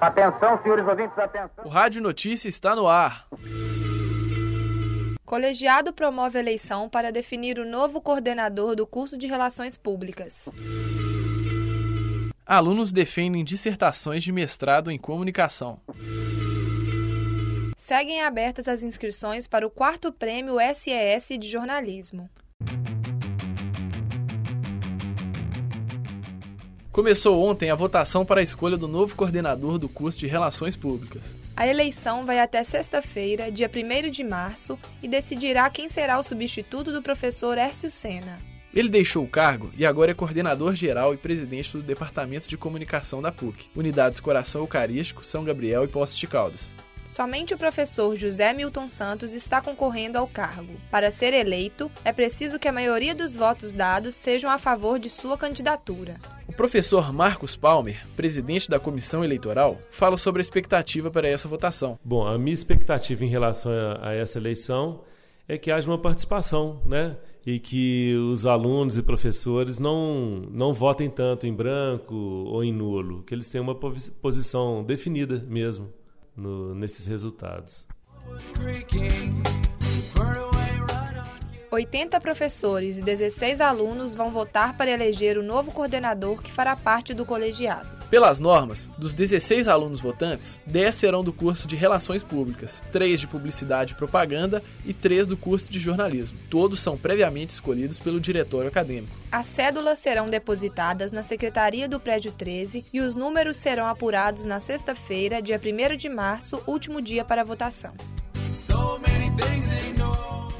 Atenção, senhores ouvintes, atenção. O Rádio Notícia está no ar. Colegiado promove eleição para definir o novo coordenador do curso de Relações Públicas. Alunos defendem dissertações de mestrado em comunicação. Seguem abertas as inscrições para o quarto prêmio SES de jornalismo. Começou ontem a votação para a escolha do novo coordenador do curso de Relações Públicas. A eleição vai até sexta-feira, dia 1 de março, e decidirá quem será o substituto do professor Hércio Sena. Ele deixou o cargo e agora é coordenador geral e presidente do Departamento de Comunicação da PUC, Unidades Coração Eucarístico, São Gabriel e Poços de Caldas. Somente o professor José Milton Santos está concorrendo ao cargo. Para ser eleito, é preciso que a maioria dos votos dados sejam a favor de sua candidatura. O professor Marcos Palmer, presidente da comissão eleitoral, fala sobre a expectativa para essa votação. Bom, a minha expectativa em relação a, a essa eleição é que haja uma participação, né? E que os alunos e professores não, não votem tanto em branco ou em nulo, que eles tenham uma posição definida mesmo no, nesses resultados. 80 professores e 16 alunos vão votar para eleger o novo coordenador que fará parte do colegiado. Pelas normas, dos 16 alunos votantes, 10 serão do curso de Relações Públicas, 3 de Publicidade e Propaganda e 3 do curso de Jornalismo. Todos são previamente escolhidos pelo diretório acadêmico. As cédulas serão depositadas na Secretaria do Prédio 13 e os números serão apurados na sexta-feira, dia 1 de março, último dia para votação. So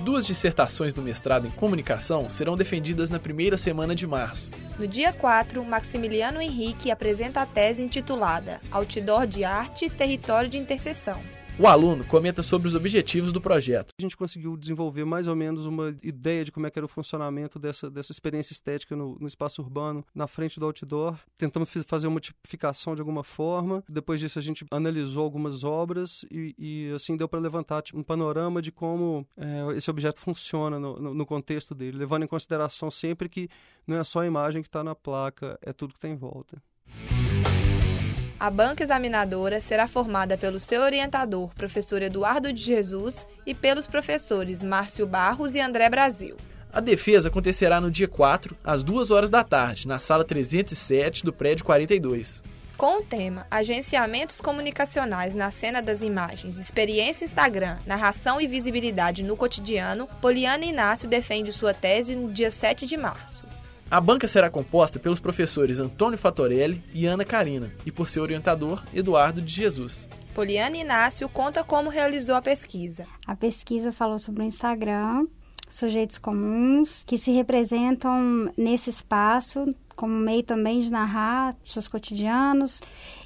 Duas dissertações do mestrado em comunicação serão defendidas na primeira semana de março. No dia 4, Maximiliano Henrique apresenta a tese intitulada Outdoor de Arte, Território de Interseção. O aluno comenta sobre os objetivos do projeto. A gente conseguiu desenvolver mais ou menos uma ideia de como é que era o funcionamento dessa, dessa experiência estética no, no espaço urbano, na frente do outdoor. Tentamos fazer uma tipificação de alguma forma. Depois disso, a gente analisou algumas obras e, e assim deu para levantar tipo, um panorama de como é, esse objeto funciona no, no, no contexto dele, levando em consideração sempre que não é só a imagem que está na placa, é tudo que está em volta. A banca examinadora será formada pelo seu orientador, professor Eduardo de Jesus, e pelos professores Márcio Barros e André Brasil. A defesa acontecerá no dia 4, às 2 horas da tarde, na sala 307 do prédio 42. Com o tema Agenciamentos Comunicacionais na Cena das Imagens, Experiência Instagram, Narração e Visibilidade no Cotidiano, Poliana Inácio defende sua tese no dia 7 de março. A banca será composta pelos professores Antônio Fatorelli e Ana Carina, e por seu orientador, Eduardo de Jesus. Poliana Inácio conta como realizou a pesquisa. A pesquisa falou sobre o Instagram, sujeitos comuns que se representam nesse espaço como meio também de narrar seus cotidianos.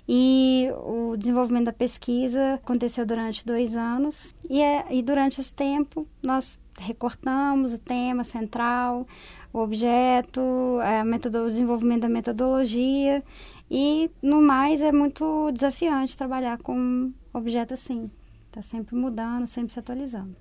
E o desenvolvimento da pesquisa aconteceu durante dois anos. E, é, e durante esse tempo, nós recortamos o tema central, o objeto, a metodo, o desenvolvimento da metodologia e no mais é muito desafiante trabalhar com objeto assim. Está sempre mudando, sempre se atualizando.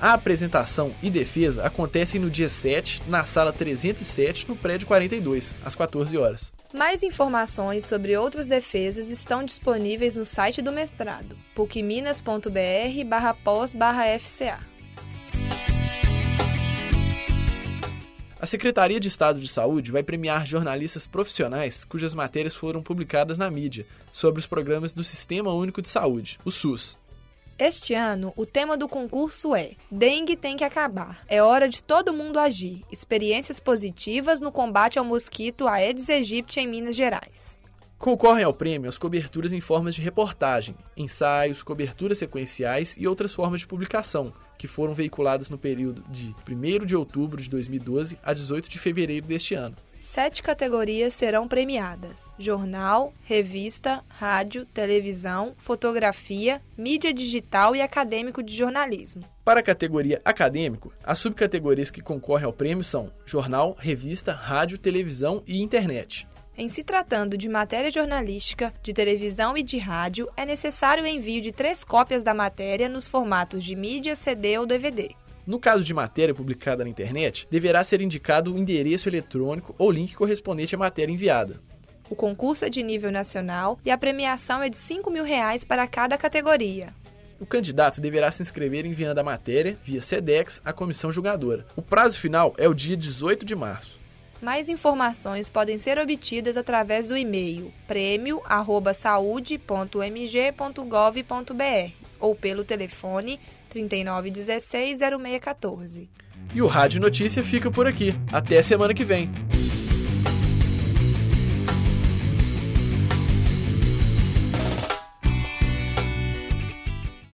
A apresentação e defesa acontecem no dia 7, na sala 307, no prédio 42, às 14 horas. Mais informações sobre outras defesas estão disponíveis no site do mestrado, pucminas.br barra pós barra FCA. A Secretaria de Estado de Saúde vai premiar jornalistas profissionais cujas matérias foram publicadas na mídia sobre os programas do Sistema Único de Saúde, o SUS, este ano, o tema do concurso é Dengue tem que acabar. É hora de todo mundo agir. Experiências positivas no combate ao mosquito Aedes aegypti em Minas Gerais. Concorrem ao prêmio as coberturas em formas de reportagem, ensaios, coberturas sequenciais e outras formas de publicação, que foram veiculadas no período de 1 de outubro de 2012 a 18 de fevereiro deste ano. Sete categorias serão premiadas: jornal, revista, rádio, televisão, fotografia, mídia digital e acadêmico de jornalismo. Para a categoria acadêmico, as subcategorias que concorrem ao prêmio são jornal, revista, rádio, televisão e internet. Em se tratando de matéria jornalística, de televisão e de rádio, é necessário o envio de três cópias da matéria nos formatos de mídia, CD ou DVD. No caso de matéria publicada na internet, deverá ser indicado o endereço eletrônico ou link correspondente à matéria enviada. O concurso é de nível nacional e a premiação é de 5 mil reais para cada categoria. O candidato deverá se inscrever enviando a matéria via SEDEX à comissão julgadora. O prazo final é o dia 18 de março. Mais informações podem ser obtidas através do e-mail prêmio@saude.mg.gov.br ou pelo telefone 3916 0614. E o Rádio Notícia fica por aqui. Até semana que vem.